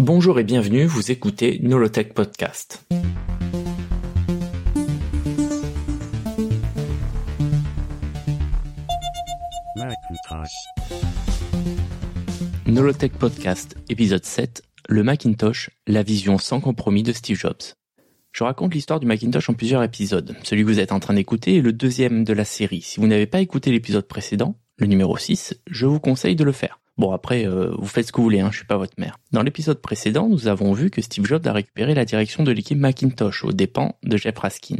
Bonjour et bienvenue, vous écoutez Nolotech Podcast. Nolotech Podcast, épisode 7, le Macintosh, la vision sans compromis de Steve Jobs. Je raconte l'histoire du Macintosh en plusieurs épisodes. Celui que vous êtes en train d'écouter est le deuxième de la série. Si vous n'avez pas écouté l'épisode précédent, le numéro 6, je vous conseille de le faire. Bon après, euh, vous faites ce que vous voulez, hein, je suis pas votre mère. Dans l'épisode précédent, nous avons vu que Steve Jobs a récupéré la direction de l'équipe Macintosh aux dépens de Jeff Raskin.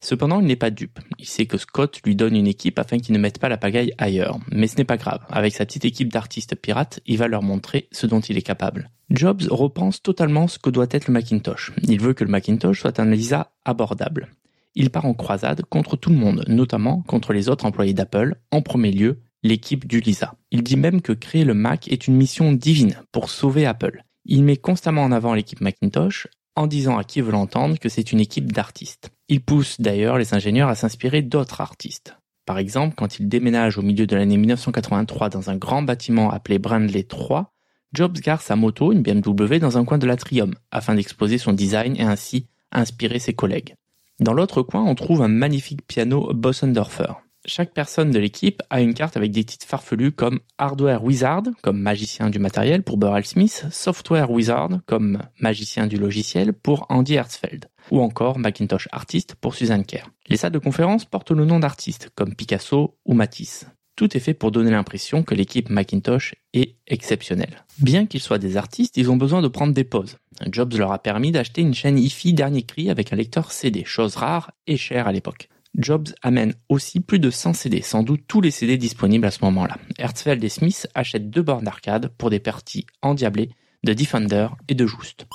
Cependant, il n'est pas dupe. Il sait que Scott lui donne une équipe afin qu'il ne mette pas la pagaille ailleurs. Mais ce n'est pas grave. Avec sa petite équipe d'artistes pirates, il va leur montrer ce dont il est capable. Jobs repense totalement ce que doit être le Macintosh. Il veut que le Macintosh soit un Lisa abordable. Il part en croisade contre tout le monde, notamment contre les autres employés d'Apple, en premier lieu l'équipe du Lisa. Il dit même que créer le Mac est une mission divine pour sauver Apple. Il met constamment en avant l'équipe Macintosh en disant à qui veut l'entendre que c'est une équipe d'artistes. Il pousse d'ailleurs les ingénieurs à s'inspirer d'autres artistes. Par exemple, quand il déménage au milieu de l'année 1983 dans un grand bâtiment appelé Brandley 3, Jobs gare sa moto, une BMW, dans un coin de l'atrium, afin d'exposer son design et ainsi inspirer ses collègues. Dans l'autre coin, on trouve un magnifique piano Bossendorfer. Chaque personne de l'équipe a une carte avec des titres farfelus comme Hardware Wizard, comme magicien du matériel pour Burrell Smith, Software Wizard, comme magicien du logiciel pour Andy Hertzfeld, ou encore Macintosh Artist pour Suzanne Kerr. Les salles de conférence portent le nom d'artistes comme Picasso ou Matisse. Tout est fait pour donner l'impression que l'équipe Macintosh est exceptionnelle. Bien qu'ils soient des artistes, ils ont besoin de prendre des pauses. Jobs leur a permis d'acheter une chaîne hi dernier cri avec un lecteur CD, chose rare et chère à l'époque. Jobs amène aussi plus de 100 CD, sans doute tous les CD disponibles à ce moment-là. Hertzfeld et Smith achètent deux bornes d'arcade pour des parties endiablées de Defender et de Just.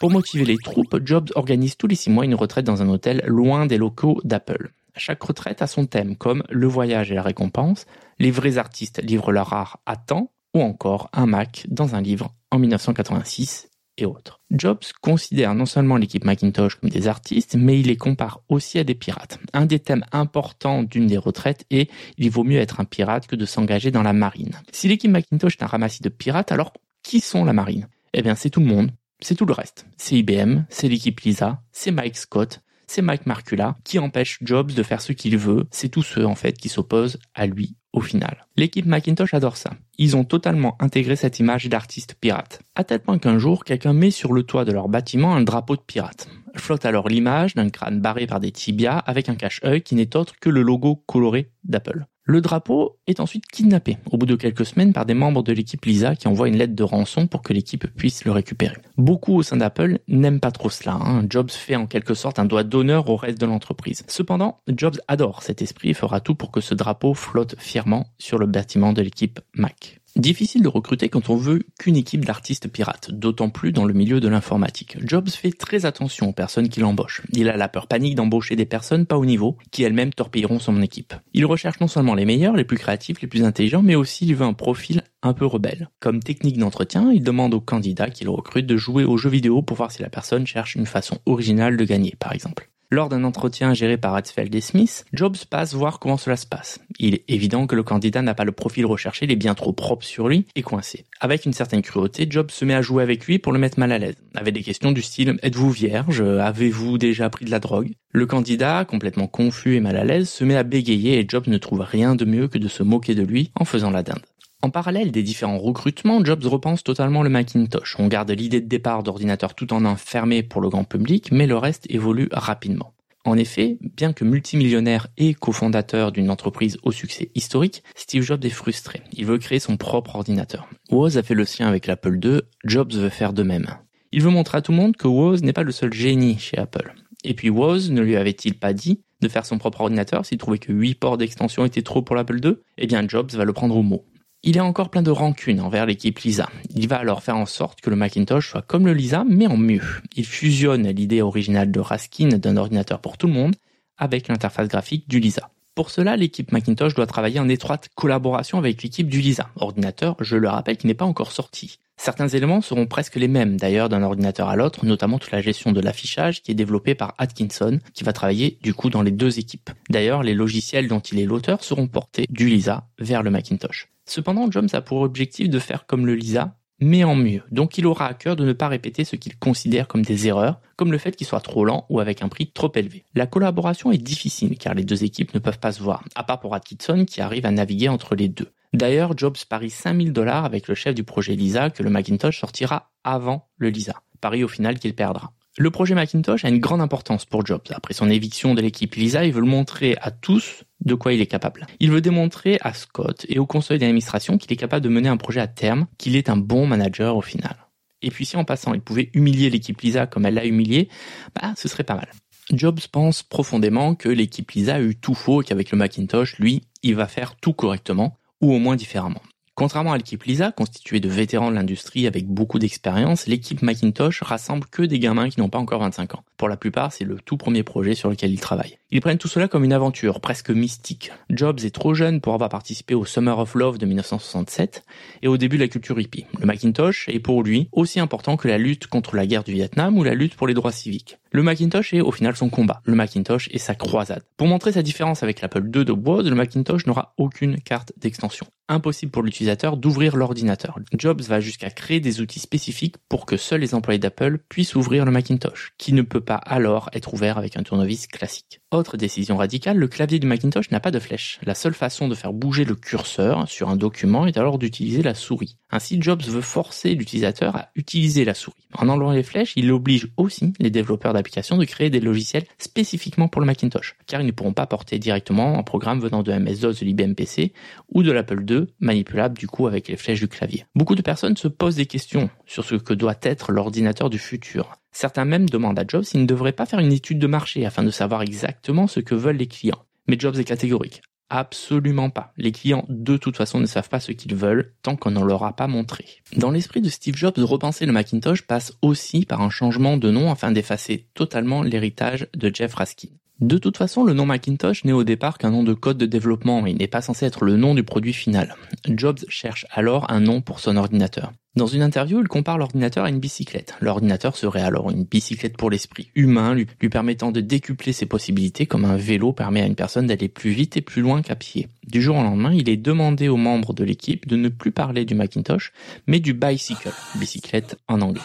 Pour motiver les troupes, Jobs organise tous les six mois une retraite dans un hôtel loin des locaux d'Apple. Chaque retraite a son thème, comme le voyage et la récompense, les vrais artistes livrent leur art à temps, ou encore un Mac dans un livre en 1986 autres. Jobs considère non seulement l'équipe Macintosh comme des artistes, mais il les compare aussi à des pirates. Un des thèmes importants d'une des retraites est il vaut mieux être un pirate que de s'engager dans la marine. Si l'équipe Macintosh est un ramassis de pirates, alors qui sont la marine? Eh bien c'est tout le monde, c'est tout le reste. C'est IBM, c'est l'équipe Lisa, c'est Mike Scott, c'est Mike Marcula qui empêche Jobs de faire ce qu'il veut. C'est tous ceux en fait qui s'opposent à lui au final. L'équipe Macintosh adore ça. Ils ont totalement intégré cette image d'artiste pirate. À tel point qu'un jour, quelqu'un met sur le toit de leur bâtiment un drapeau de pirate. Flotte alors l'image d'un crâne barré par des tibias avec un cache-œil qui n'est autre que le logo coloré d'Apple. Le drapeau est ensuite kidnappé au bout de quelques semaines par des membres de l'équipe Lisa qui envoient une lettre de rançon pour que l'équipe puisse le récupérer. Beaucoup au sein d'Apple n'aiment pas trop cela. Hein. Jobs fait en quelque sorte un doigt d'honneur au reste de l'entreprise. Cependant, Jobs adore cet esprit et fera tout pour que ce drapeau flotte fièrement sur le bâtiment de l'équipe Mac. Difficile de recruter quand on veut qu'une équipe d'artistes pirates, d'autant plus dans le milieu de l'informatique. Jobs fait très attention aux personnes qu'il embauche. Il a la peur panique d'embaucher des personnes pas au niveau, qui elles-mêmes torpilleront son équipe. Il recherche non seulement les meilleurs, les plus créatifs, les plus intelligents, mais aussi il veut un profil un peu rebelle. Comme technique d'entretien, il demande aux candidats qu'il recrute de jouer aux jeux vidéo pour voir si la personne cherche une façon originale de gagner, par exemple. Lors d'un entretien géré par Hatzfeld et Smith, Jobs passe voir comment cela se passe. Il est évident que le candidat n'a pas le profil recherché, il est bien trop propre sur lui et coincé. Avec une certaine cruauté, Jobs se met à jouer avec lui pour le mettre mal à l'aise. Avec des questions du style Êtes-vous vierge? Avez-vous déjà pris de la drogue? Le candidat, complètement confus et mal à l'aise, se met à bégayer et Jobs ne trouve rien de mieux que de se moquer de lui en faisant la dinde. En parallèle des différents recrutements, Jobs repense totalement le Macintosh. On garde l'idée de départ d'ordinateur tout en un fermé pour le grand public, mais le reste évolue rapidement. En effet, bien que multimillionnaire et cofondateur d'une entreprise au succès historique, Steve Jobs est frustré. Il veut créer son propre ordinateur. Woz a fait le sien avec l'Apple II, Jobs veut faire de même. Il veut montrer à tout le monde que Woz n'est pas le seul génie chez Apple. Et puis Woz ne lui avait-il pas dit de faire son propre ordinateur s'il trouvait que 8 ports d'extension étaient trop pour l'Apple II Eh bien Jobs va le prendre au mot. Il est encore plein de rancune envers l'équipe Lisa. Il va alors faire en sorte que le Macintosh soit comme le Lisa, mais en mieux. Il fusionne l'idée originale de Raskin d'un ordinateur pour tout le monde avec l'interface graphique du Lisa. Pour cela, l'équipe Macintosh doit travailler en étroite collaboration avec l'équipe du Lisa, ordinateur, je le rappelle, qui n'est pas encore sorti. Certains éléments seront presque les mêmes d'ailleurs d'un ordinateur à l'autre, notamment toute la gestion de l'affichage qui est développée par Atkinson, qui va travailler du coup dans les deux équipes. D'ailleurs, les logiciels dont il est l'auteur seront portés du Lisa vers le Macintosh. Cependant, Jobs a pour objectif de faire comme le Lisa, mais en mieux. Donc il aura à cœur de ne pas répéter ce qu'il considère comme des erreurs, comme le fait qu'il soit trop lent ou avec un prix trop élevé. La collaboration est difficile car les deux équipes ne peuvent pas se voir, à part pour Atkinson qui arrive à naviguer entre les deux. D'ailleurs, Jobs parie 5000 dollars avec le chef du projet Lisa que le Macintosh sortira avant le Lisa. Paris au final qu'il perdra. Le projet Macintosh a une grande importance pour Jobs. Après son éviction de l'équipe Lisa, il veut le montrer à tous de quoi il est capable. Il veut démontrer à Scott et au conseil d'administration qu'il est capable de mener un projet à terme, qu'il est un bon manager au final. Et puis si en passant il pouvait humilier l'équipe Lisa comme elle l'a humilié, bah ce serait pas mal. Jobs pense profondément que l'équipe Lisa a eu tout faux et qu'avec le Macintosh, lui, il va faire tout correctement, ou au moins différemment. Contrairement à l'équipe Lisa, constituée de vétérans de l'industrie avec beaucoup d'expérience, l'équipe Macintosh rassemble que des gamins qui n'ont pas encore 25 ans. Pour la plupart, c'est le tout premier projet sur lequel ils travaillent. Ils prennent tout cela comme une aventure, presque mystique. Jobs est trop jeune pour avoir participé au Summer of Love de 1967 et au début de la culture hippie. Le Macintosh est pour lui aussi important que la lutte contre la guerre du Vietnam ou la lutte pour les droits civiques. Le Macintosh est au final son combat. Le Macintosh est sa croisade. Pour montrer sa différence avec l'Apple II de Woz, le Macintosh n'aura aucune carte d'extension impossible pour l'utilisateur d'ouvrir l'ordinateur. Jobs va jusqu'à créer des outils spécifiques pour que seuls les employés d'Apple puissent ouvrir le Macintosh, qui ne peut pas alors être ouvert avec un tournevis classique. Autre décision radicale, le clavier du Macintosh n'a pas de flèche. La seule façon de faire bouger le curseur sur un document est alors d'utiliser la souris. Ainsi, Jobs veut forcer l'utilisateur à utiliser la souris. En enlevant les flèches, il oblige aussi les développeurs d'applications de créer des logiciels spécifiquement pour le Macintosh, car ils ne pourront pas porter directement un programme venant de MS-DOS de l'IBM PC ou de l'Apple II, manipulable du coup avec les flèches du clavier. Beaucoup de personnes se posent des questions sur ce que doit être l'ordinateur du futur. Certains même demandent à Jobs s'il ne devrait pas faire une étude de marché afin de savoir exactement ce que veulent les clients. Mais Jobs est catégorique. Absolument pas. Les clients, de toute façon, ne savent pas ce qu'ils veulent tant qu'on ne leur a pas montré. Dans l'esprit de Steve Jobs, repenser le Macintosh passe aussi par un changement de nom afin d'effacer totalement l'héritage de Jeff Raskin. De toute façon, le nom Macintosh n'est au départ qu'un nom de code de développement, il n'est pas censé être le nom du produit final. Jobs cherche alors un nom pour son ordinateur. Dans une interview, il compare l'ordinateur à une bicyclette. L'ordinateur serait alors une bicyclette pour l'esprit, humain, lui, lui, permettant de décupler ses possibilités comme un vélo permet à une personne d'aller plus vite et plus loin qu'à pied. Du jour au lendemain, il est demandé aux membres de l'équipe de ne plus parler du Macintosh, mais du bicycle, bicyclette en anglais.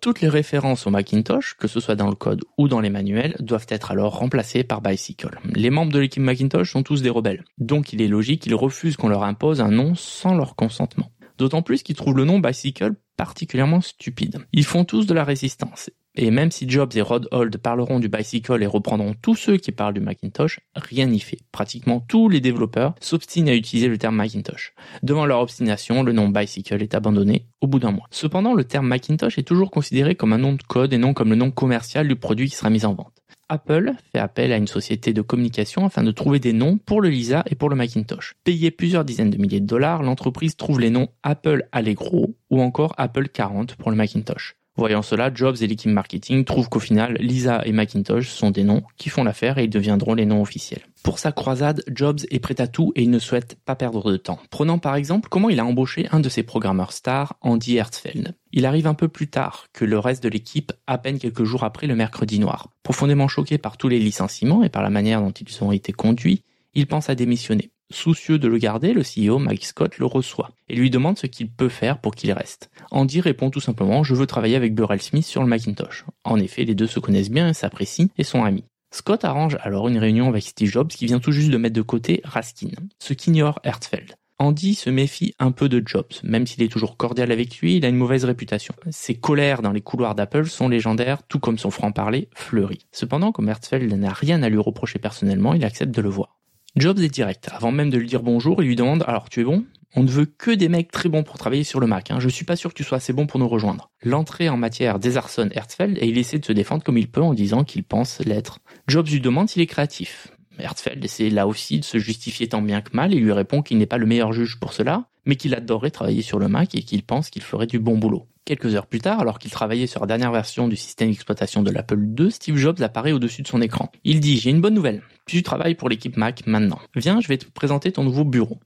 Toutes les références au Macintosh, que ce soit dans le code ou dans les manuels, doivent être alors remplacées par Bicycle. Les membres de l'équipe Macintosh sont tous des rebelles, donc il est logique qu'ils refusent qu'on leur impose un nom sans leur consentement. D'autant plus qu'ils trouvent le nom Bicycle particulièrement stupide. Ils font tous de la résistance. Et même si Jobs et Rod Hold parleront du bicycle et reprendront tous ceux qui parlent du Macintosh, rien n'y fait. Pratiquement tous les développeurs s'obstinent à utiliser le terme Macintosh. Devant leur obstination, le nom bicycle est abandonné au bout d'un mois. Cependant, le terme Macintosh est toujours considéré comme un nom de code et non comme le nom commercial du produit qui sera mis en vente. Apple fait appel à une société de communication afin de trouver des noms pour le Lisa et pour le Macintosh. Payé plusieurs dizaines de milliers de dollars, l'entreprise trouve les noms Apple Allegro ou encore Apple 40 pour le Macintosh. Voyant cela, Jobs et l'équipe marketing trouvent qu'au final, Lisa et Macintosh sont des noms qui font l'affaire et ils deviendront les noms officiels. Pour sa croisade, Jobs est prêt à tout et il ne souhaite pas perdre de temps. Prenons par exemple comment il a embauché un de ses programmeurs stars, Andy Hertzfeld. Il arrive un peu plus tard que le reste de l'équipe, à peine quelques jours après le mercredi noir. Profondément choqué par tous les licenciements et par la manière dont ils ont été conduits, il pense à démissionner. Soucieux de le garder, le CEO Mike Scott le reçoit et lui demande ce qu'il peut faire pour qu'il reste. Andy répond tout simplement Je veux travailler avec Burrell Smith sur le Macintosh. En effet, les deux se connaissent bien s'apprécient et sont amis. Scott arrange alors une réunion avec Steve Jobs qui vient tout juste de mettre de côté Raskin, ce qu'ignore Hertzfeld. Andy se méfie un peu de Jobs, même s'il est toujours cordial avec lui, il a une mauvaise réputation. Ses colères dans les couloirs d'Apple sont légendaires, tout comme son franc-parler fleuri. Cependant, comme Hertzfeld n'a rien à lui reprocher personnellement, il accepte de le voir. Jobs est direct. Avant même de lui dire bonjour, il lui demande Alors tu es bon? On ne veut que des mecs très bons pour travailler sur le Mac. Hein. Je suis pas sûr que tu sois assez bon pour nous rejoindre. L'entrée en matière désarçonne Hertzfeld et il essaie de se défendre comme il peut en disant qu'il pense l'être. Jobs lui demande s'il est créatif. Hertzfeld essaie là aussi de se justifier tant bien que mal et lui répond qu'il n'est pas le meilleur juge pour cela, mais qu'il adorerait travailler sur le Mac et qu'il pense qu'il ferait du bon boulot. Quelques heures plus tard, alors qu'il travaillait sur la dernière version du système d'exploitation de l'Apple II, Steve Jobs apparaît au-dessus de son écran. Il dit J'ai une bonne nouvelle. Tu travailles pour l'équipe Mac maintenant. Viens, je vais te présenter ton nouveau bureau.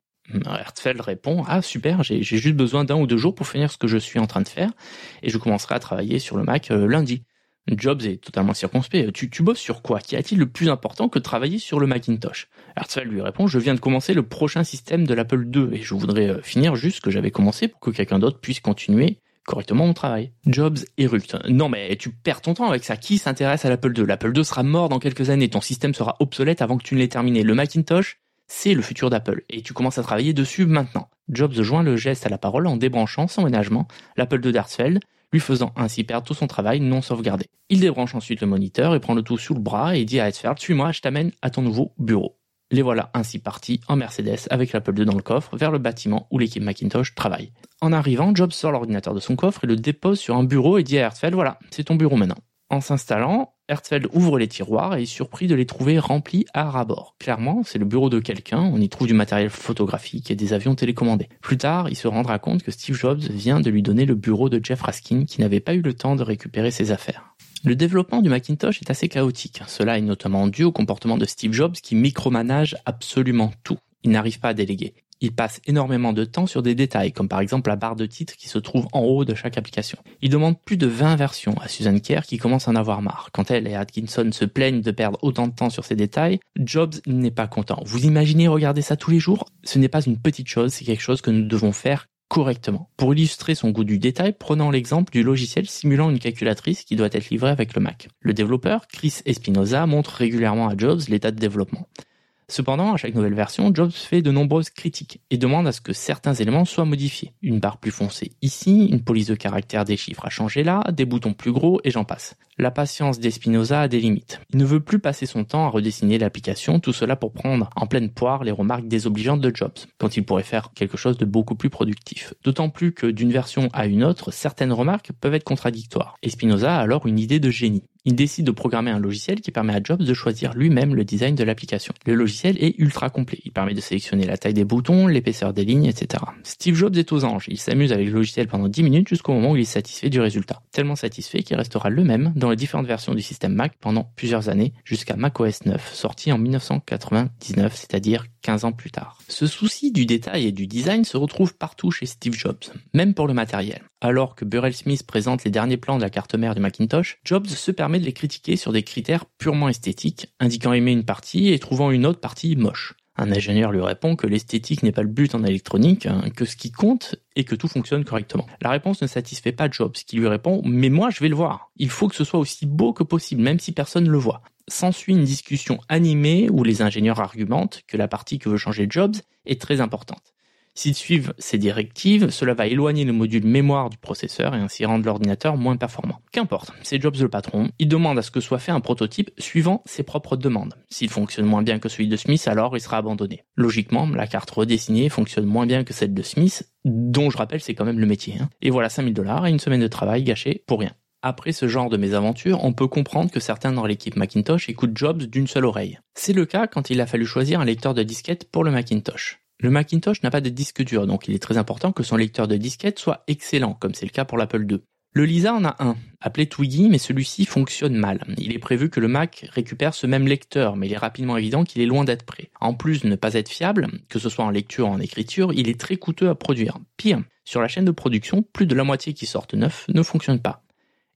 Hertzfeld répond Ah super, j'ai juste besoin d'un ou deux jours pour finir ce que je suis en train de faire et je commencerai à travailler sur le Mac euh, lundi. Jobs est totalement circonspect. Tu, tu bosses sur quoi? Qu'y a-t-il le plus important que de travailler sur le Macintosh? Herzfeld lui répond, je viens de commencer le prochain système de l'Apple II et je voudrais euh, finir juste ce que j'avais commencé pour que quelqu'un d'autre puisse continuer correctement mon travail. Jobs éructe. Non mais tu perds ton temps avec ça. Qui s'intéresse à l'Apple II L'Apple II sera mort dans quelques années. Ton système sera obsolète avant que tu ne l'aies terminé. Le Macintosh, c'est le futur d'Apple et tu commences à travailler dessus maintenant. Jobs joint le geste à la parole en débranchant sans ménagement l'Apple II d'Herzfeld lui faisant ainsi perdre tout son travail non sauvegardé. Il débranche ensuite le moniteur et prend le tout sous le bras et dit à Herzfeld, suis-moi, je t'amène à ton nouveau bureau. Les voilà ainsi partis en Mercedes avec l'Apple II dans le coffre vers le bâtiment où l'équipe Macintosh travaille. En arrivant, Jobs sort l'ordinateur de son coffre et le dépose sur un bureau et dit à Herzfeld, voilà, c'est ton bureau maintenant. En s'installant, Herzfeld ouvre les tiroirs et est surpris de les trouver remplis à ras-bord. Clairement, c'est le bureau de quelqu'un, on y trouve du matériel photographique et des avions télécommandés. Plus tard, il se rendra compte que Steve Jobs vient de lui donner le bureau de Jeff Raskin qui n'avait pas eu le temps de récupérer ses affaires. Le développement du Macintosh est assez chaotique. Cela est notamment dû au comportement de Steve Jobs qui micromanage absolument tout. Il n'arrive pas à déléguer il passe énormément de temps sur des détails, comme par exemple la barre de titre qui se trouve en haut de chaque application. Il demande plus de 20 versions à Susan Kerr qui commence à en avoir marre. Quand elle et Atkinson se plaignent de perdre autant de temps sur ces détails, Jobs n'est pas content. Vous imaginez regarder ça tous les jours? Ce n'est pas une petite chose, c'est quelque chose que nous devons faire correctement. Pour illustrer son goût du détail, prenons l'exemple du logiciel simulant une calculatrice qui doit être livrée avec le Mac. Le développeur, Chris Espinoza, montre régulièrement à Jobs l'état de développement. Cependant, à chaque nouvelle version, Jobs fait de nombreuses critiques et demande à ce que certains éléments soient modifiés. Une barre plus foncée ici, une police de caractère des chiffres à changer là, des boutons plus gros et j'en passe. La patience d'Espinoza a des limites. Il ne veut plus passer son temps à redessiner l'application, tout cela pour prendre en pleine poire les remarques désobligeantes de Jobs, quand il pourrait faire quelque chose de beaucoup plus productif. D'autant plus que d'une version à une autre, certaines remarques peuvent être contradictoires. Espinoza a alors une idée de génie. Il décide de programmer un logiciel qui permet à Jobs de choisir lui-même le design de l'application. Le logiciel est ultra complet. Il permet de sélectionner la taille des boutons, l'épaisseur des lignes, etc. Steve Jobs est aux anges. Il s'amuse avec le logiciel pendant 10 minutes jusqu'au moment où il est satisfait du résultat. Tellement satisfait qu'il restera le même dans les différentes versions du système Mac pendant plusieurs années jusqu'à macOS 9, sorti en 1999, c'est-à-dire 15 ans plus tard. Ce souci du détail et du design se retrouve partout chez Steve Jobs, même pour le matériel. Alors que Burrell Smith présente les derniers plans de la carte mère du Macintosh, Jobs se permet de les critiquer sur des critères purement esthétiques, indiquant aimer une partie et trouvant une autre partie moche. Un ingénieur lui répond que l'esthétique n'est pas le but en électronique, hein, que ce qui compte est que tout fonctionne correctement. La réponse ne satisfait pas Jobs, qui lui répond Mais moi je vais le voir. Il faut que ce soit aussi beau que possible, même si personne ne le voit s'ensuit une discussion animée où les ingénieurs argumentent que la partie que veut changer Jobs est très importante. S'ils suivent ces directives, cela va éloigner le module mémoire du processeur et ainsi rendre l'ordinateur moins performant. Qu'importe, c'est Jobs le patron, il demande à ce que soit fait un prototype suivant ses propres demandes. S'il fonctionne moins bien que celui de Smith, alors il sera abandonné. Logiquement, la carte redessinée fonctionne moins bien que celle de Smith, dont je rappelle c'est quand même le métier. Hein. Et voilà 5000 dollars et une semaine de travail gâchée pour rien. Après ce genre de mésaventure, on peut comprendre que certains dans l'équipe Macintosh écoutent Jobs d'une seule oreille. C'est le cas quand il a fallu choisir un lecteur de disquette pour le Macintosh. Le Macintosh n'a pas de disque dur, donc il est très important que son lecteur de disquette soit excellent, comme c'est le cas pour l'Apple II. Le Lisa en a un, appelé Twiggy, mais celui-ci fonctionne mal. Il est prévu que le Mac récupère ce même lecteur, mais il est rapidement évident qu'il est loin d'être prêt. En plus de ne pas être fiable, que ce soit en lecture ou en écriture, il est très coûteux à produire. Pire, sur la chaîne de production, plus de la moitié qui sortent neufs ne fonctionnent pas.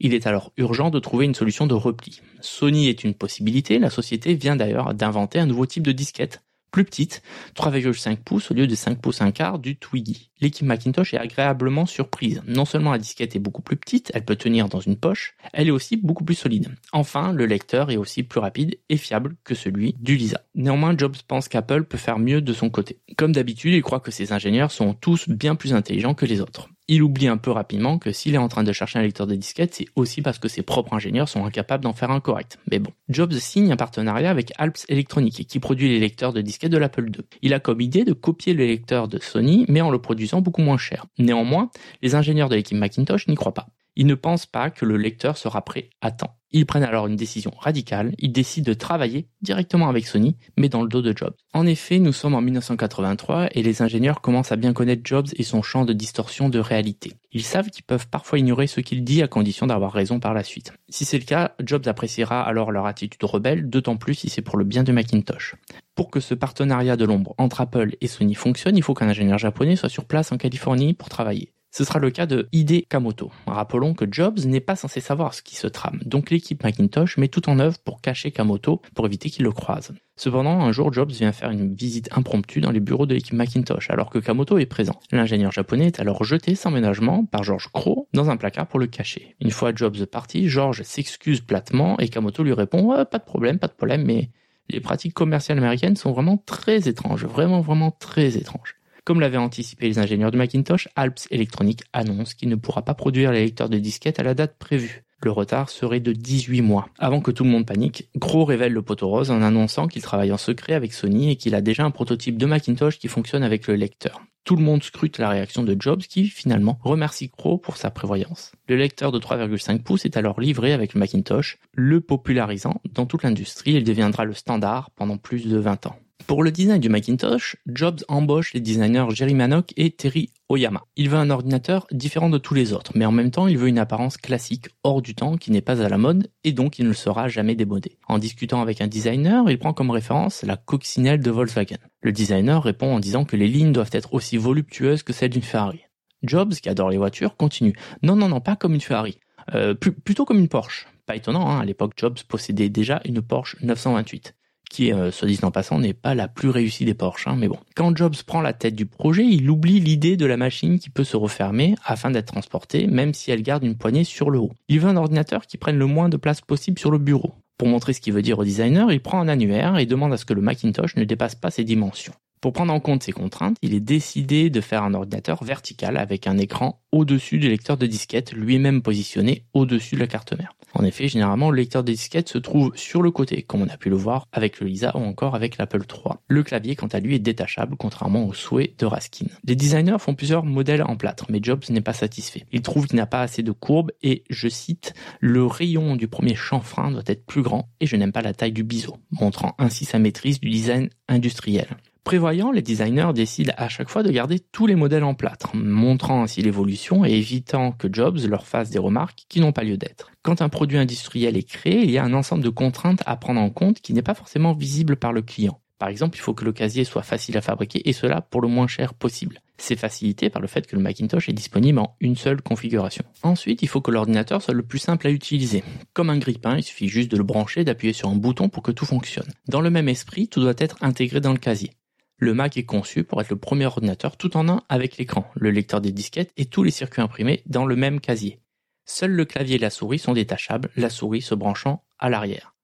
Il est alors urgent de trouver une solution de repli. Sony est une possibilité, la société vient d'ailleurs d'inventer un nouveau type de disquette, plus petite, 3,5 pouces au lieu de 5 pouces un quart du Twiggy. L'équipe Macintosh est agréablement surprise. Non seulement la disquette est beaucoup plus petite, elle peut tenir dans une poche, elle est aussi beaucoup plus solide. Enfin, le lecteur est aussi plus rapide et fiable que celui du Lisa. Néanmoins, Jobs pense qu'Apple peut faire mieux de son côté. Comme d'habitude, il croit que ses ingénieurs sont tous bien plus intelligents que les autres il oublie un peu rapidement que s'il est en train de chercher un lecteur de disquette, c'est aussi parce que ses propres ingénieurs sont incapables d'en faire un correct. Mais bon. Jobs signe un partenariat avec Alps Electronic, qui produit les lecteurs de disquette de l'Apple II. Il a comme idée de copier le lecteur de Sony, mais en le produisant beaucoup moins cher. Néanmoins, les ingénieurs de l'équipe Macintosh n'y croient pas. Ils ne pensent pas que le lecteur sera prêt à temps. Ils prennent alors une décision radicale, ils décident de travailler directement avec Sony, mais dans le dos de Jobs. En effet, nous sommes en 1983 et les ingénieurs commencent à bien connaître Jobs et son champ de distorsion de réalité. Ils savent qu'ils peuvent parfois ignorer ce qu'il dit à condition d'avoir raison par la suite. Si c'est le cas, Jobs appréciera alors leur attitude rebelle, d'autant plus si c'est pour le bien de Macintosh. Pour que ce partenariat de l'ombre entre Apple et Sony fonctionne, il faut qu'un ingénieur japonais soit sur place en Californie pour travailler. Ce sera le cas de Hide Kamoto. Rappelons que Jobs n'est pas censé savoir ce qui se trame, donc l'équipe Macintosh met tout en œuvre pour cacher Kamoto pour éviter qu'il le croise. Cependant, un jour, Jobs vient faire une visite impromptue dans les bureaux de l'équipe Macintosh alors que Kamoto est présent. L'ingénieur japonais est alors jeté sans ménagement par George Crow dans un placard pour le cacher. Une fois Jobs parti, George s'excuse platement et Kamoto lui répond pas de problème, pas de problème, mais les pratiques commerciales américaines sont vraiment très étranges, vraiment vraiment très étranges. Comme l'avaient anticipé les ingénieurs de Macintosh, Alps Electronics annonce qu'il ne pourra pas produire les lecteurs de disquettes à la date prévue. Le retard serait de 18 mois. Avant que tout le monde panique, Gros révèle le poteau rose en annonçant qu'il travaille en secret avec Sony et qu'il a déjà un prototype de Macintosh qui fonctionne avec le lecteur. Tout le monde scrute la réaction de Jobs qui, finalement, remercie Crow pour sa prévoyance. Le lecteur de 3,5 pouces est alors livré avec le Macintosh, le popularisant dans toute l'industrie. Il deviendra le standard pendant plus de 20 ans. Pour le design du Macintosh, Jobs embauche les designers Jerry Manock et Terry Oyama. Il veut un ordinateur différent de tous les autres, mais en même temps il veut une apparence classique, hors du temps, qui n'est pas à la mode, et donc il ne sera jamais démodé. En discutant avec un designer, il prend comme référence la coccinelle de Volkswagen. Le designer répond en disant que les lignes doivent être aussi voluptueuses que celles d'une Ferrari. Jobs, qui adore les voitures, continue. Non, non, non, pas comme une Ferrari. Euh, plutôt comme une Porsche. Pas étonnant, hein, à l'époque Jobs possédait déjà une Porsche 928 qui, euh, soit dit en passant, n'est pas la plus réussie des Porsche. Hein, mais bon, quand Jobs prend la tête du projet, il oublie l'idée de la machine qui peut se refermer afin d'être transportée, même si elle garde une poignée sur le haut. Il veut un ordinateur qui prenne le moins de place possible sur le bureau. Pour montrer ce qu'il veut dire au designer, il prend un annuaire et demande à ce que le Macintosh ne dépasse pas ses dimensions. Pour prendre en compte ces contraintes, il est décidé de faire un ordinateur vertical avec un écran au-dessus du lecteur de disquette, lui-même positionné au-dessus de la carte mère. En effet, généralement, le lecteur de disquette se trouve sur le côté, comme on a pu le voir avec le Lisa ou encore avec l'Apple III. Le clavier, quant à lui, est détachable, contrairement au souhait de Raskin. Les designers font plusieurs modèles en plâtre, mais Jobs n'est pas satisfait. Il trouve qu'il n'a pas assez de courbes et, je cite, le rayon du premier chanfrein doit être plus grand et je n'aime pas la taille du biseau, montrant ainsi sa maîtrise du design industriel. Prévoyant, les designers décident à chaque fois de garder tous les modèles en plâtre, montrant ainsi l'évolution et évitant que Jobs leur fasse des remarques qui n'ont pas lieu d'être. Quand un produit industriel est créé, il y a un ensemble de contraintes à prendre en compte qui n'est pas forcément visible par le client. Par exemple, il faut que le casier soit facile à fabriquer et cela pour le moins cher possible. C'est facilité par le fait que le Macintosh est disponible en une seule configuration. Ensuite, il faut que l'ordinateur soit le plus simple à utiliser. Comme un grille-pain, il suffit juste de le brancher, d'appuyer sur un bouton pour que tout fonctionne. Dans le même esprit, tout doit être intégré dans le casier. Le Mac est conçu pour être le premier ordinateur tout en un avec l'écran, le lecteur des disquettes et tous les circuits imprimés dans le même casier. Seuls le clavier et la souris sont détachables, la souris se branchant à l'arrière.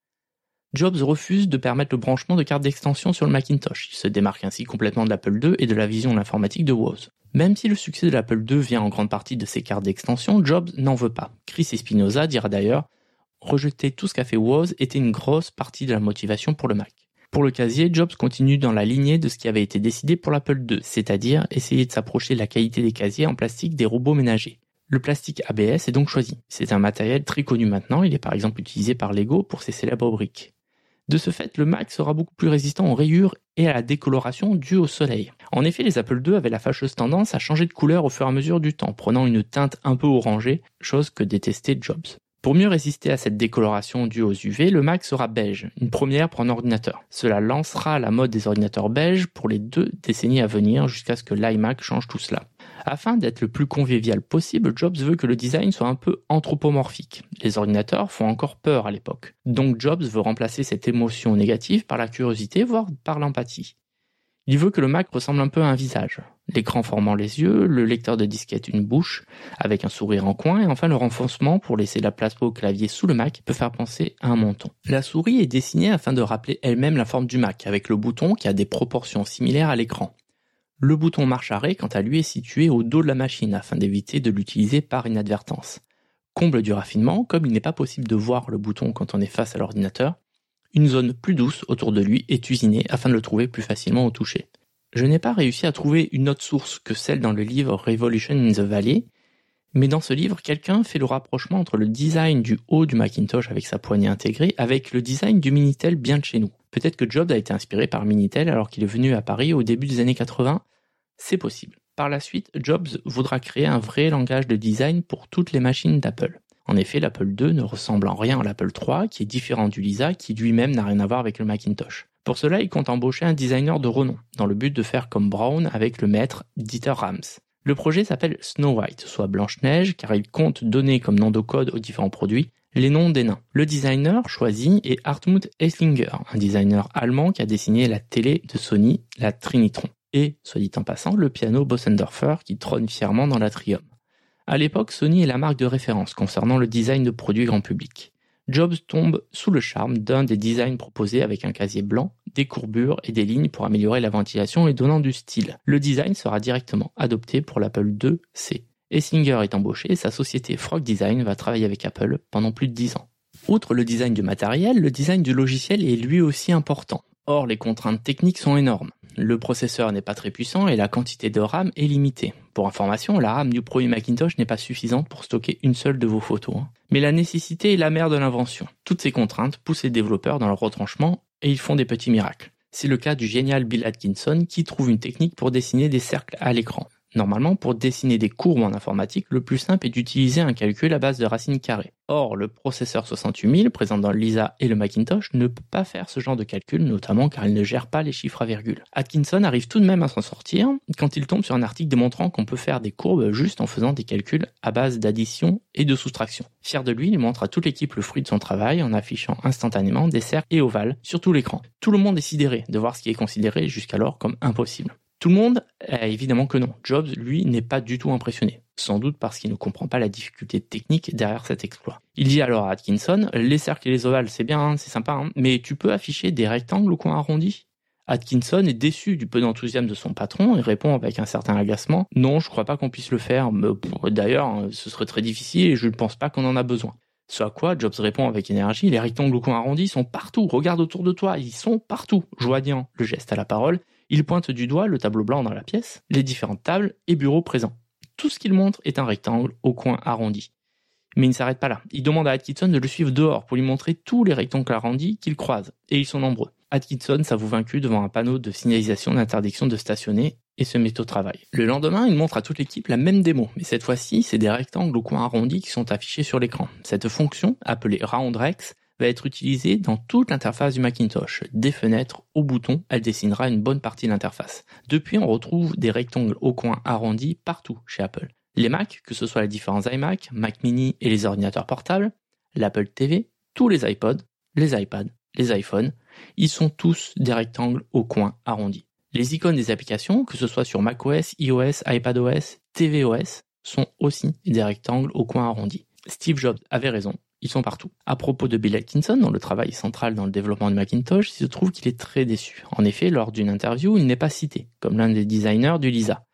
Jobs refuse de permettre le branchement de cartes d'extension sur le Macintosh. Il se démarque ainsi complètement de l'Apple II et de la vision de l'informatique de Woz. Même si le succès de l'Apple II vient en grande partie de ces cartes d'extension, Jobs n'en veut pas. Chris Espinosa dira d'ailleurs Rejeter tout ce qu'a fait Woz était une grosse partie de la motivation pour le Mac. Pour le casier, Jobs continue dans la lignée de ce qui avait été décidé pour l'Apple II, c'est-à-dire essayer de s'approcher de la qualité des casiers en plastique des robots ménagers. Le plastique ABS est donc choisi. C'est un matériel très connu maintenant, il est par exemple utilisé par Lego pour ses célèbres briques. De ce fait, le Mac sera beaucoup plus résistant aux rayures et à la décoloration due au soleil. En effet, les Apple II avaient la fâcheuse tendance à changer de couleur au fur et à mesure du temps, prenant une teinte un peu orangée, chose que détestait Jobs. Pour mieux résister à cette décoloration due aux UV, le Mac sera beige, une première pour un ordinateur. Cela lancera la mode des ordinateurs beiges pour les deux décennies à venir jusqu'à ce que l'iMac change tout cela. Afin d'être le plus convivial possible, Jobs veut que le design soit un peu anthropomorphique. Les ordinateurs font encore peur à l'époque. Donc Jobs veut remplacer cette émotion négative par la curiosité, voire par l'empathie. Il veut que le Mac ressemble un peu à un visage. L'écran formant les yeux, le lecteur de disquette une bouche, avec un sourire en coin, et enfin le renfoncement pour laisser la place au clavier sous le Mac peut faire penser à un menton. La souris est dessinée afin de rappeler elle-même la forme du Mac, avec le bouton qui a des proportions similaires à l'écran. Le bouton marche arrêt, quant à lui, est situé au dos de la machine afin d'éviter de l'utiliser par inadvertance. Comble du raffinement, comme il n'est pas possible de voir le bouton quand on est face à l'ordinateur, une zone plus douce autour de lui est usinée afin de le trouver plus facilement au toucher. Je n'ai pas réussi à trouver une autre source que celle dans le livre Revolution in the Valley, mais dans ce livre, quelqu'un fait le rapprochement entre le design du haut du Macintosh avec sa poignée intégrée avec le design du Minitel bien de chez nous. Peut-être que Jobs a été inspiré par Minitel alors qu'il est venu à Paris au début des années 80. C'est possible. Par la suite, Jobs voudra créer un vrai langage de design pour toutes les machines d'Apple. En effet, l'Apple II ne ressemble en rien à l'Apple III, qui est différent du Lisa, qui lui-même n'a rien à voir avec le Macintosh. Pour cela, il compte embaucher un designer de renom, dans le but de faire comme Brown avec le maître Dieter Rams. Le projet s'appelle Snow White, soit Blanche-Neige, car il compte donner comme nom de code aux différents produits les noms des nains. Le designer choisi est Hartmut Esslinger, un designer allemand qui a dessiné la télé de Sony, la Trinitron. Et, soit dit en passant, le piano Bossendorfer qui trône fièrement dans l'atrium. À l'époque, Sony est la marque de référence concernant le design de produits grand public. Jobs tombe sous le charme d'un des designs proposés avec un casier blanc, des courbures et des lignes pour améliorer la ventilation et donnant du style. Le design sera directement adopté pour l'Apple II-C. Essinger est embauché et sa société Frog Design va travailler avec Apple pendant plus de 10 ans. Outre le design du matériel, le design du logiciel est lui aussi important. Or, les contraintes techniques sont énormes. Le processeur n'est pas très puissant et la quantité de RAM est limitée. Pour information, la RAM du premier Macintosh n'est pas suffisante pour stocker une seule de vos photos. Hein. Mais la nécessité est la mère de l'invention. Toutes ces contraintes poussent les développeurs dans leur retranchement et ils font des petits miracles. C'est le cas du génial Bill Atkinson qui trouve une technique pour dessiner des cercles à l'écran. Normalement, pour dessiner des courbes en informatique, le plus simple est d'utiliser un calcul à base de racines carrées. Or, le processeur 68000 présent dans Lisa et le Macintosh ne peut pas faire ce genre de calcul, notamment car il ne gère pas les chiffres à virgule. Atkinson arrive tout de même à s'en sortir quand il tombe sur un article démontrant qu'on peut faire des courbes juste en faisant des calculs à base d'addition et de soustraction. Fier de lui, il montre à toute l'équipe le fruit de son travail en affichant instantanément des cercles et ovales sur tout l'écran. Tout le monde est sidéré de voir ce qui est considéré jusqu'alors comme impossible. Tout le monde, évidemment que non. Jobs, lui, n'est pas du tout impressionné. Sans doute parce qu'il ne comprend pas la difficulté technique derrière cet exploit. Il dit alors à Atkinson, les cercles et les ovales, c'est bien, hein, c'est sympa, hein, mais tu peux afficher des rectangles au coin arrondi? Atkinson est déçu du peu d'enthousiasme de son patron et répond avec un certain agacement Non, je crois pas qu'on puisse le faire. D'ailleurs, hein, ce serait très difficile et je ne pense pas qu'on en a besoin. Ce à quoi Jobs répond avec énergie Les rectangles au coin arrondi sont partout. Regarde autour de toi, ils sont partout. Joignant le geste à la parole, il pointe du doigt le tableau blanc dans la pièce, les différentes tables et bureaux présents. Tout ce qu'il montre est un rectangle au coin arrondi. Mais il ne s'arrête pas là. Il demande à Atkinson de le suivre dehors pour lui montrer tous les rectangles arrondis qu'il croise. Et ils sont nombreux. Atkinson s'avoue vaincu devant un panneau de signalisation d'interdiction de stationner et se met au travail. Le lendemain, il montre à toute l'équipe la même démo, mais cette fois-ci, c'est des rectangles au coin arrondi qui sont affichés sur l'écran. Cette fonction, appelée RoundRex, va être utilisée dans toute l'interface du Macintosh. Des fenêtres au bouton, elle dessinera une bonne partie de l'interface. Depuis, on retrouve des rectangles au coin arrondis partout chez Apple. Les Mac, que ce soit les différents iMac, Mac mini et les ordinateurs portables, l'Apple TV, tous les iPods, les iPads, les iPhones, ils sont tous des rectangles au coin arrondis. Les icônes des applications, que ce soit sur macOS, iOS, iPadOS, tvOS, sont aussi des rectangles au coin arrondi. Steve Jobs avait raison, ils sont partout. À propos de Bill Atkinson, dont le travail central dans le développement de Macintosh, il se trouve qu'il est très déçu. En effet, lors d'une interview, il n'est pas cité, comme l'un des designers du Lisa.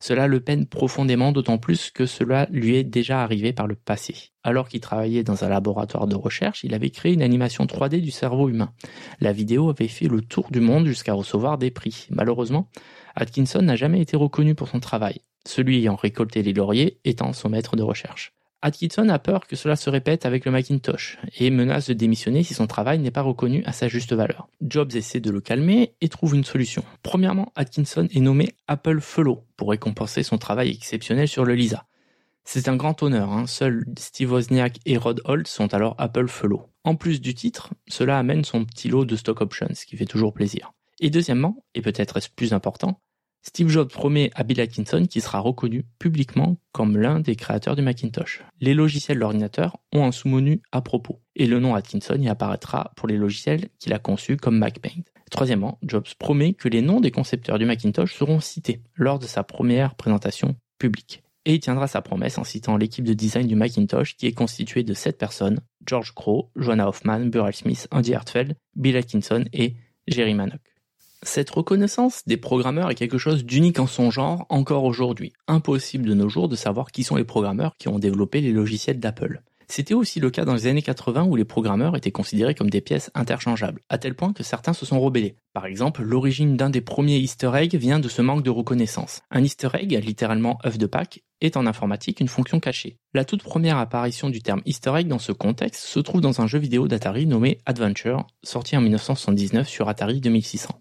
Cela le peine profondément, d'autant plus que cela lui est déjà arrivé par le passé. Alors qu'il travaillait dans un laboratoire de recherche, il avait créé une animation 3D du cerveau humain. La vidéo avait fait le tour du monde jusqu'à recevoir des prix. Malheureusement, Atkinson n'a jamais été reconnu pour son travail, celui ayant récolté les lauriers étant son maître de recherche. Atkinson a peur que cela se répète avec le Macintosh et menace de démissionner si son travail n'est pas reconnu à sa juste valeur. Jobs essaie de le calmer et trouve une solution. Premièrement, Atkinson est nommé Apple Fellow pour récompenser son travail exceptionnel sur le Lisa. C'est un grand honneur, hein. seuls Steve Wozniak et Rod Holt sont alors Apple Fellow. En plus du titre, cela amène son petit lot de stock options, ce qui fait toujours plaisir. Et deuxièmement, et peut-être est-ce plus important, Steve Jobs promet à Bill Atkinson qu'il sera reconnu publiquement comme l'un des créateurs du Macintosh. Les logiciels de l'ordinateur ont un sous-menu à propos, et le nom Atkinson y apparaîtra pour les logiciels qu'il a conçus comme MacPaint. Troisièmement, Jobs promet que les noms des concepteurs du Macintosh seront cités lors de sa première présentation publique. Et il tiendra sa promesse en citant l'équipe de design du Macintosh qui est constituée de sept personnes, George Crow, Joanna Hoffman, Burrell Smith, Andy Hartfeld, Bill Atkinson et Jerry Manock. Cette reconnaissance des programmeurs est quelque chose d'unique en son genre encore aujourd'hui. Impossible de nos jours de savoir qui sont les programmeurs qui ont développé les logiciels d'Apple. C'était aussi le cas dans les années 80 où les programmeurs étaient considérés comme des pièces interchangeables, à tel point que certains se sont rebellés. Par exemple, l'origine d'un des premiers easter eggs vient de ce manque de reconnaissance. Un easter egg, littéralement œuf de Pâques, est en informatique une fonction cachée. La toute première apparition du terme easter egg dans ce contexte se trouve dans un jeu vidéo d'Atari nommé Adventure, sorti en 1979 sur Atari 2600.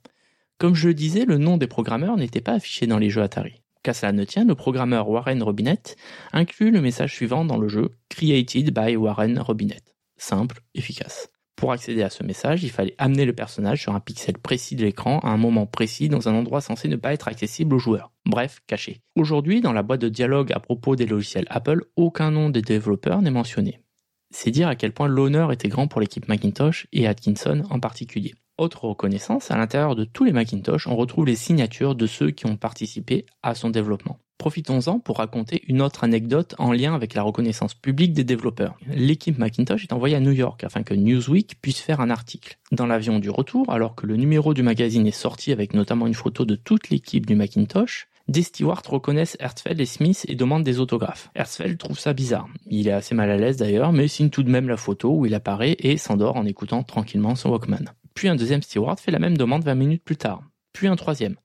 Comme je le disais, le nom des programmeurs n'était pas affiché dans les jeux Atari. Qu'à cela ne tient, le programmeur Warren Robinett inclut le message suivant dans le jeu Created by Warren Robinett. Simple, efficace. Pour accéder à ce message, il fallait amener le personnage sur un pixel précis de l'écran à un moment précis dans un endroit censé ne pas être accessible aux joueurs. Bref, caché. Aujourd'hui, dans la boîte de dialogue à propos des logiciels Apple, aucun nom des développeurs n'est mentionné. C'est dire à quel point l'honneur était grand pour l'équipe Macintosh et Atkinson en particulier. Autre reconnaissance, à l'intérieur de tous les Macintosh, on retrouve les signatures de ceux qui ont participé à son développement. Profitons-en pour raconter une autre anecdote en lien avec la reconnaissance publique des développeurs. L'équipe Macintosh est envoyée à New York afin que Newsweek puisse faire un article. Dans l'avion du retour, alors que le numéro du magazine est sorti avec notamment une photo de toute l'équipe du Macintosh, des stewards reconnaissent Hertzfeld et Smith et demandent des autographes. Hertzfeld trouve ça bizarre. Il est assez mal à l'aise d'ailleurs, mais signe tout de même la photo où il apparaît et s'endort en écoutant tranquillement son Walkman. Puis un deuxième steward fait la même demande 20 minutes plus tard. Puis un troisième.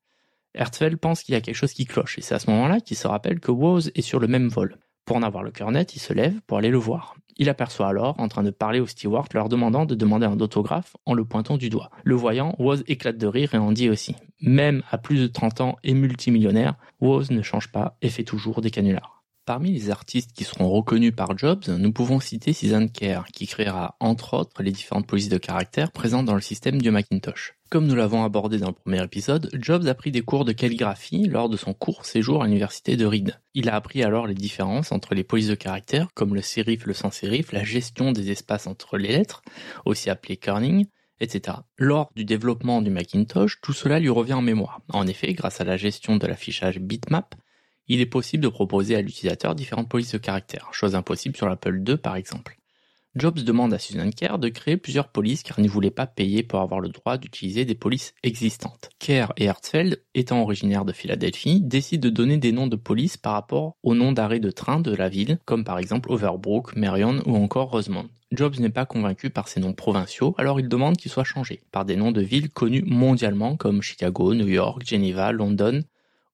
Hertzfeld pense qu'il y a quelque chose qui cloche et c'est à ce moment-là qu'il se rappelle que Woz est sur le même vol. Pour en avoir le cœur net, il se lève pour aller le voir. Il aperçoit alors, en train de parler au steward, leur demandant de demander un autographe en le pointant du doigt. Le voyant, Woz éclate de rire et en dit aussi. Même à plus de 30 ans et multimillionnaire, Woz ne change pas et fait toujours des canulars. Parmi les artistes qui seront reconnus par Jobs, nous pouvons citer Susan Kerr, qui créera entre autres les différentes polices de caractère présentes dans le système du Macintosh. Comme nous l'avons abordé dans le premier épisode, Jobs a pris des cours de calligraphie lors de son court séjour à l'université de Reed. Il a appris alors les différences entre les polices de caractère, comme le sérif, le sans sérif, la gestion des espaces entre les lettres, aussi appelé kerning, etc. Lors du développement du Macintosh, tout cela lui revient en mémoire. En effet, grâce à la gestion de l'affichage bitmap, il est possible de proposer à l'utilisateur différentes polices de caractère, chose impossible sur l'Apple II par exemple. Jobs demande à Susan Kerr de créer plusieurs polices car il ne voulait pas payer pour avoir le droit d'utiliser des polices existantes. Kerr et Hertzfeld, étant originaires de Philadelphie, décident de donner des noms de polices par rapport aux noms d'arrêts de train de la ville, comme par exemple Overbrook, Marion ou encore Rosemont. Jobs n'est pas convaincu par ces noms provinciaux, alors il demande qu'ils soient changés par des noms de villes connues mondialement comme Chicago, New York, Geneva, London,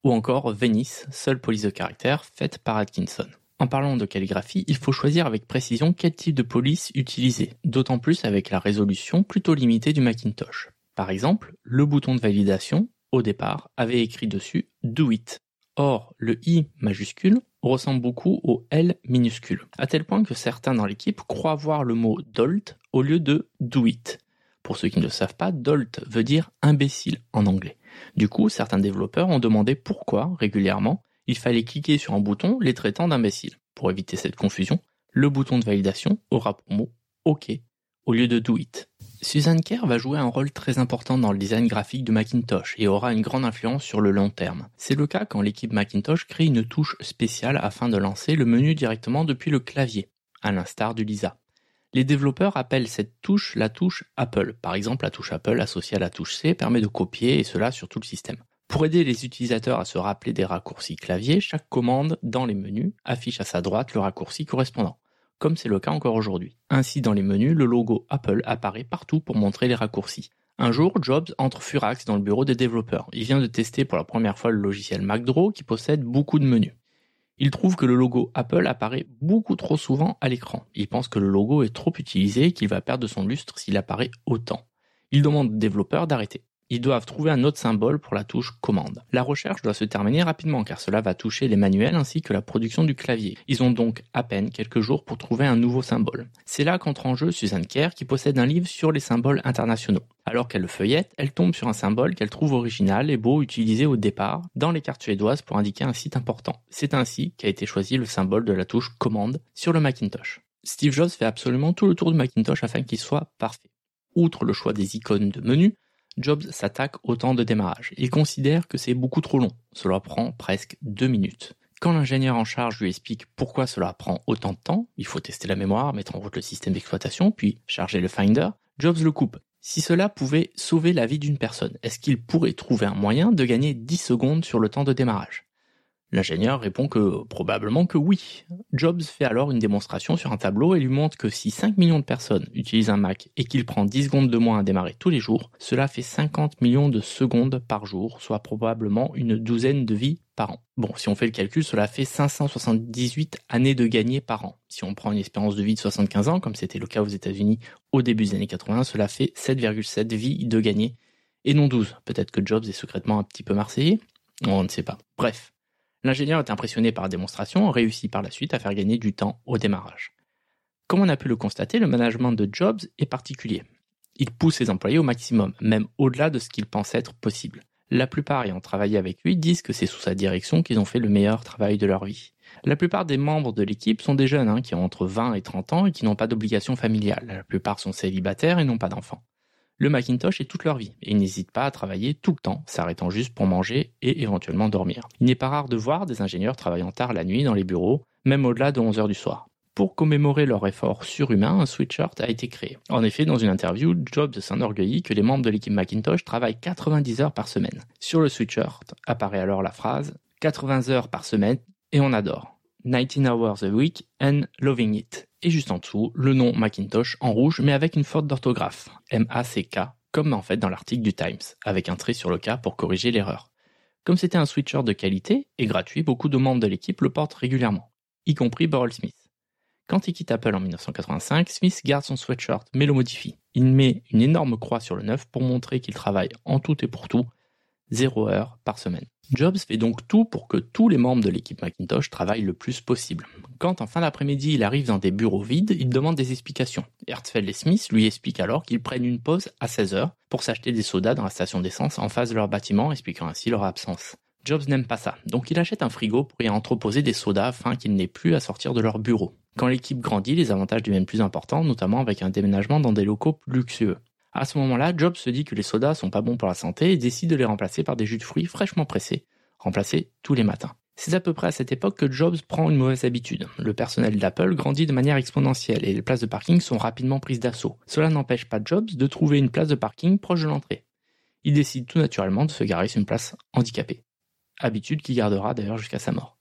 ou encore Venice, seule police de caractère faite par Atkinson. En parlant de calligraphie, il faut choisir avec précision quel type de police utiliser, d'autant plus avec la résolution plutôt limitée du Macintosh. Par exemple, le bouton de validation, au départ, avait écrit dessus Do it. Or, le I majuscule ressemble beaucoup au L minuscule, à tel point que certains dans l'équipe croient voir le mot dolt au lieu de do it. Pour ceux qui ne le savent pas, dolt veut dire imbécile en anglais. Du coup, certains développeurs ont demandé pourquoi, régulièrement, il fallait cliquer sur un bouton les traitant d'imbéciles. Pour éviter cette confusion, le bouton de validation aura pour mot OK au lieu de Do It. Susan Kerr va jouer un rôle très important dans le design graphique de Macintosh et aura une grande influence sur le long terme. C'est le cas quand l'équipe Macintosh crée une touche spéciale afin de lancer le menu directement depuis le clavier, à l'instar du Lisa. Les développeurs appellent cette touche la touche Apple. Par exemple, la touche Apple associée à la touche C permet de copier et cela sur tout le système. Pour aider les utilisateurs à se rappeler des raccourcis clavier, chaque commande dans les menus affiche à sa droite le raccourci correspondant, comme c'est le cas encore aujourd'hui. Ainsi, dans les menus, le logo Apple apparaît partout pour montrer les raccourcis. Un jour, Jobs entre furax dans le bureau des développeurs. Il vient de tester pour la première fois le logiciel MacDraw qui possède beaucoup de menus. Il trouve que le logo Apple apparaît beaucoup trop souvent à l'écran. Il pense que le logo est trop utilisé et qu'il va perdre son lustre s'il apparaît autant. Il demande aux développeurs d'arrêter ils doivent trouver un autre symbole pour la touche commande. La recherche doit se terminer rapidement car cela va toucher les manuels ainsi que la production du clavier. Ils ont donc à peine quelques jours pour trouver un nouveau symbole. C'est là qu'entre en jeu Suzanne Kerr qui possède un livre sur les symboles internationaux. Alors qu'elle le feuillette, elle tombe sur un symbole qu'elle trouve original et beau utilisé au départ dans les cartes suédoises pour indiquer un site important. C'est ainsi qu'a été choisi le symbole de la touche commande sur le Macintosh. Steve Jobs fait absolument tout le tour du Macintosh afin qu'il soit parfait. Outre le choix des icônes de menu, Jobs s'attaque au temps de démarrage. Il considère que c'est beaucoup trop long. Cela prend presque deux minutes. Quand l'ingénieur en charge lui explique pourquoi cela prend autant de temps, il faut tester la mémoire, mettre en route le système d'exploitation, puis charger le Finder, Jobs le coupe. Si cela pouvait sauver la vie d'une personne, est-ce qu'il pourrait trouver un moyen de gagner 10 secondes sur le temps de démarrage? L'ingénieur répond que probablement que oui. Jobs fait alors une démonstration sur un tableau et lui montre que si 5 millions de personnes utilisent un Mac et qu'il prend 10 secondes de moins à démarrer tous les jours, cela fait 50 millions de secondes par jour, soit probablement une douzaine de vies par an. Bon, si on fait le calcul, cela fait 578 années de gagnées par an. Si on prend une espérance de vie de 75 ans, comme c'était le cas aux États-Unis au début des années 80, cela fait 7,7 vies de gagnées et non 12. Peut-être que Jobs est secrètement un petit peu marseillais, on ne sait pas. Bref, L'ingénieur est impressionné par la démonstration, réussit par la suite à faire gagner du temps au démarrage. Comme on a pu le constater, le management de Jobs est particulier. Il pousse ses employés au maximum, même au-delà de ce qu'il pense être possible. La plupart ayant travaillé avec lui disent que c'est sous sa direction qu'ils ont fait le meilleur travail de leur vie. La plupart des membres de l'équipe sont des jeunes hein, qui ont entre 20 et 30 ans et qui n'ont pas d'obligation familiale. La plupart sont célibataires et n'ont pas d'enfants. Le Macintosh est toute leur vie et ils n'hésitent pas à travailler tout le temps, s'arrêtant juste pour manger et éventuellement dormir. Il n'est pas rare de voir des ingénieurs travaillant tard la nuit dans les bureaux, même au-delà de 11 heures du soir. Pour commémorer leur effort surhumain, un sweatshirt a été créé. En effet, dans une interview, Jobs s'enorgueillit que les membres de l'équipe Macintosh travaillent 90 heures par semaine. Sur le sweatshirt apparaît alors la phrase 80 heures par semaine et on adore. 19 hours a week and loving it. Et juste en dessous, le nom Macintosh en rouge mais avec une faute d'orthographe. M-A-C-K, comme en fait dans l'article du Times, avec un trait sur le K pour corriger l'erreur. Comme c'était un sweatshirt de qualité et gratuit, beaucoup de membres de l'équipe le portent régulièrement, y compris Burrell Smith. Quand il quitte Apple en 1985, Smith garde son sweatshirt mais le modifie. Il met une énorme croix sur le neuf pour montrer qu'il travaille en tout et pour tout, zéro heure par semaine. Jobs fait donc tout pour que tous les membres de l'équipe Macintosh travaillent le plus possible. Quand en fin d'après-midi il arrive dans des bureaux vides, il demande des explications. Hertzfeld et Smith lui expliquent alors qu'ils prennent une pause à 16 heures pour s'acheter des sodas dans la station d'essence en face de leur bâtiment, expliquant ainsi leur absence. Jobs n'aime pas ça, donc il achète un frigo pour y entreposer des sodas afin qu'ils n'aient plus à sortir de leur bureau. Quand l'équipe grandit, les avantages deviennent plus importants, notamment avec un déménagement dans des locaux plus luxueux. À ce moment-là, Jobs se dit que les sodas sont pas bons pour la santé et décide de les remplacer par des jus de fruits fraîchement pressés, remplacés tous les matins. C'est à peu près à cette époque que Jobs prend une mauvaise habitude. Le personnel d'Apple grandit de manière exponentielle et les places de parking sont rapidement prises d'assaut. Cela n'empêche pas Jobs de trouver une place de parking proche de l'entrée. Il décide tout naturellement de se garer sur une place handicapée. Habitude qu'il gardera d'ailleurs jusqu'à sa mort.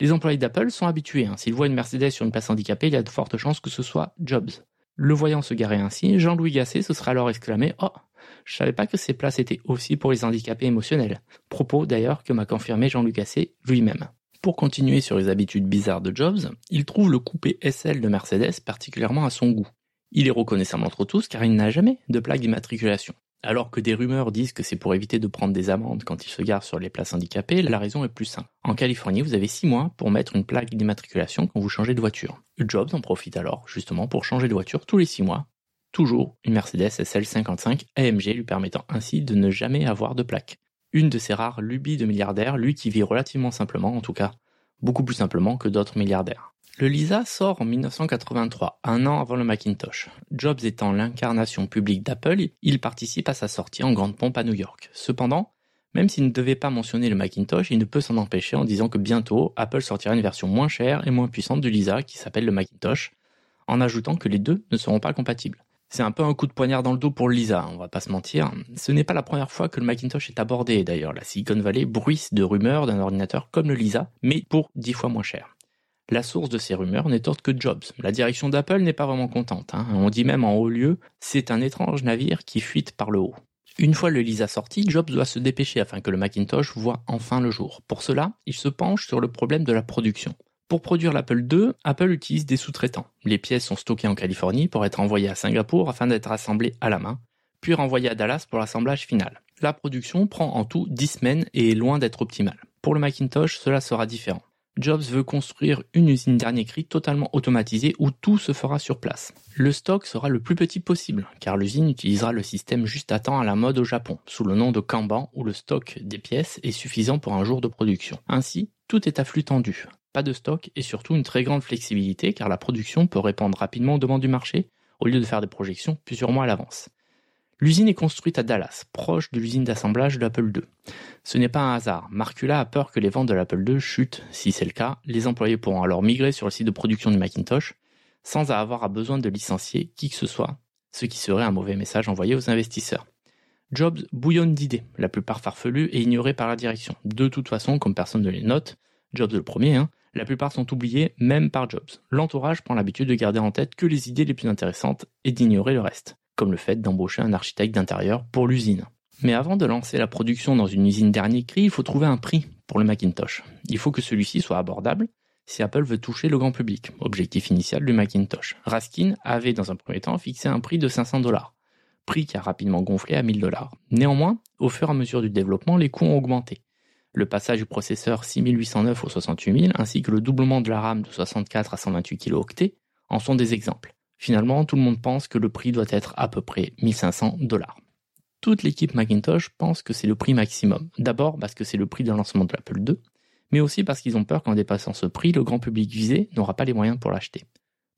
Les employés d'Apple sont habitués. Hein. S'ils voient une Mercedes sur une place handicapée, il y a de fortes chances que ce soit Jobs. Le voyant se garer ainsi, Jean-Louis Gasset se sera alors exclamé Oh, je savais pas que ces places étaient aussi pour les handicapés émotionnels. Propos d'ailleurs que m'a confirmé Jean-Louis Gasset lui-même. Pour continuer sur les habitudes bizarres de Jobs, il trouve le coupé SL de Mercedes particulièrement à son goût. Il est reconnaissable entre tous car il n'a jamais de plaque d'immatriculation. Alors que des rumeurs disent que c'est pour éviter de prendre des amendes quand il se gare sur les places handicapées, la raison est plus simple. En Californie, vous avez 6 mois pour mettre une plaque d'immatriculation quand vous changez de voiture. Jobs en profite alors, justement, pour changer de voiture tous les 6 mois. Toujours une Mercedes SL55 AMG lui permettant ainsi de ne jamais avoir de plaque. Une de ces rares lubies de milliardaire, lui qui vit relativement simplement en tout cas, beaucoup plus simplement que d'autres milliardaires. Le Lisa sort en 1983, un an avant le Macintosh. Jobs étant l'incarnation publique d'Apple, il participe à sa sortie en grande pompe à New York. Cependant, même s'il ne devait pas mentionner le Macintosh, il ne peut s'en empêcher en disant que bientôt, Apple sortira une version moins chère et moins puissante du Lisa qui s'appelle le Macintosh, en ajoutant que les deux ne seront pas compatibles. C'est un peu un coup de poignard dans le dos pour Lisa, on va pas se mentir. Ce n'est pas la première fois que le Macintosh est abordé d'ailleurs. La Silicon Valley bruisse de rumeurs d'un ordinateur comme le Lisa, mais pour dix fois moins cher. La source de ces rumeurs n'est autre que Jobs. La direction d'Apple n'est pas vraiment contente. Hein. On dit même en haut lieu, c'est un étrange navire qui fuite par le haut. Une fois le Lisa sorti, Jobs doit se dépêcher afin que le Macintosh voit enfin le jour. Pour cela, il se penche sur le problème de la production. Pour produire l'Apple II, Apple utilise des sous-traitants. Les pièces sont stockées en Californie pour être envoyées à Singapour afin d'être assemblées à la main, puis renvoyées à Dallas pour l'assemblage final. La production prend en tout 10 semaines et est loin d'être optimale. Pour le Macintosh, cela sera différent. Jobs veut construire une usine dernier cri totalement automatisée où tout se fera sur place. Le stock sera le plus petit possible, car l'usine utilisera le système juste à temps à la mode au Japon, sous le nom de Kanban, où le stock des pièces est suffisant pour un jour de production. Ainsi, tout est à flux tendu. Pas de stock et surtout une très grande flexibilité, car la production peut répondre rapidement aux demandes du marché, au lieu de faire des projections plusieurs mois à l'avance. L'usine est construite à Dallas, proche de l'usine d'assemblage de l'Apple II. Ce n'est pas un hasard. Marcula a peur que les ventes de l'Apple II chutent. Si c'est le cas, les employés pourront alors migrer sur le site de production du Macintosh sans avoir besoin de licencier qui que ce soit, ce qui serait un mauvais message envoyé aux investisseurs. Jobs bouillonne d'idées, la plupart farfelues et ignorées par la direction. De toute façon, comme personne ne les note, Jobs le premier, hein, la plupart sont oubliés même par Jobs. L'entourage prend l'habitude de garder en tête que les idées les plus intéressantes et d'ignorer le reste comme le fait d'embaucher un architecte d'intérieur pour l'usine. Mais avant de lancer la production dans une usine dernier cri, il faut trouver un prix pour le Macintosh. Il faut que celui-ci soit abordable si Apple veut toucher le grand public, objectif initial du Macintosh. Raskin avait dans un premier temps fixé un prix de 500 dollars, prix qui a rapidement gonflé à 1000 dollars. Néanmoins, au fur et à mesure du développement, les coûts ont augmenté. Le passage du processeur 6809 au 68000 ainsi que le doublement de la RAM de 64 à 128 kilo-octets en sont des exemples. Finalement, tout le monde pense que le prix doit être à peu près 1500 dollars. toute l'équipe Macintosh pense que c'est le prix maximum. D'abord parce que c'est le prix de lancement de l'Apple II, mais aussi parce qu'ils ont peur qu'en dépassant ce prix, le grand public visé n'aura pas les moyens pour l'acheter.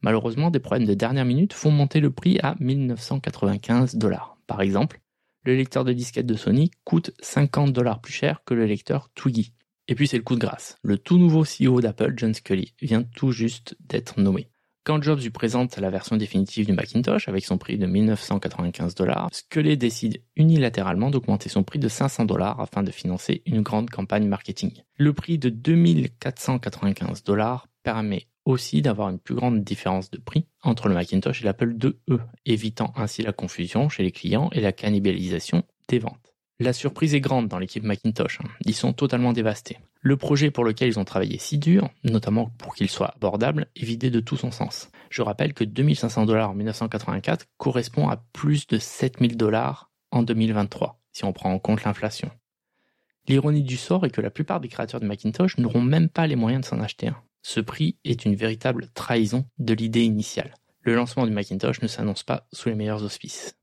Malheureusement, des problèmes de dernière minute font monter le prix à 1995 dollars. Par exemple, le lecteur de disquette de Sony coûte 50 dollars plus cher que le lecteur Twiggy. Et puis c'est le coup de grâce. Le tout nouveau CEO d'Apple, John Scully, vient tout juste d'être nommé. Quand Jobs lui présente la version définitive du Macintosh avec son prix de 1995 dollars, Scully décide unilatéralement d'augmenter son prix de 500 dollars afin de financer une grande campagne marketing. Le prix de 2495 dollars permet aussi d'avoir une plus grande différence de prix entre le Macintosh et l'Apple IIe, évitant ainsi la confusion chez les clients et la cannibalisation des ventes. La surprise est grande dans l'équipe Macintosh. Hein. Ils sont totalement dévastés. Le projet pour lequel ils ont travaillé si dur, notamment pour qu'il soit abordable, est vidé de tout son sens. Je rappelle que 2500 dollars en 1984 correspond à plus de 7000 dollars en 2023, si on prend en compte l'inflation. L'ironie du sort est que la plupart des créateurs de Macintosh n'auront même pas les moyens de s'en acheter un. Ce prix est une véritable trahison de l'idée initiale. Le lancement du Macintosh ne s'annonce pas sous les meilleurs auspices.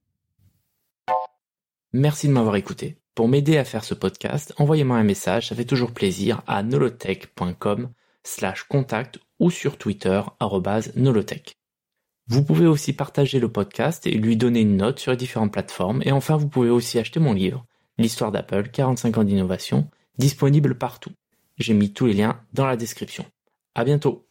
Merci de m'avoir écouté. Pour m'aider à faire ce podcast, envoyez-moi un message, ça fait toujours plaisir, à nolotech.com slash contact ou sur Twitter, nolotech. Vous pouvez aussi partager le podcast et lui donner une note sur les différentes plateformes. Et enfin, vous pouvez aussi acheter mon livre, L'histoire d'Apple, 45 ans d'innovation, disponible partout. J'ai mis tous les liens dans la description. À bientôt!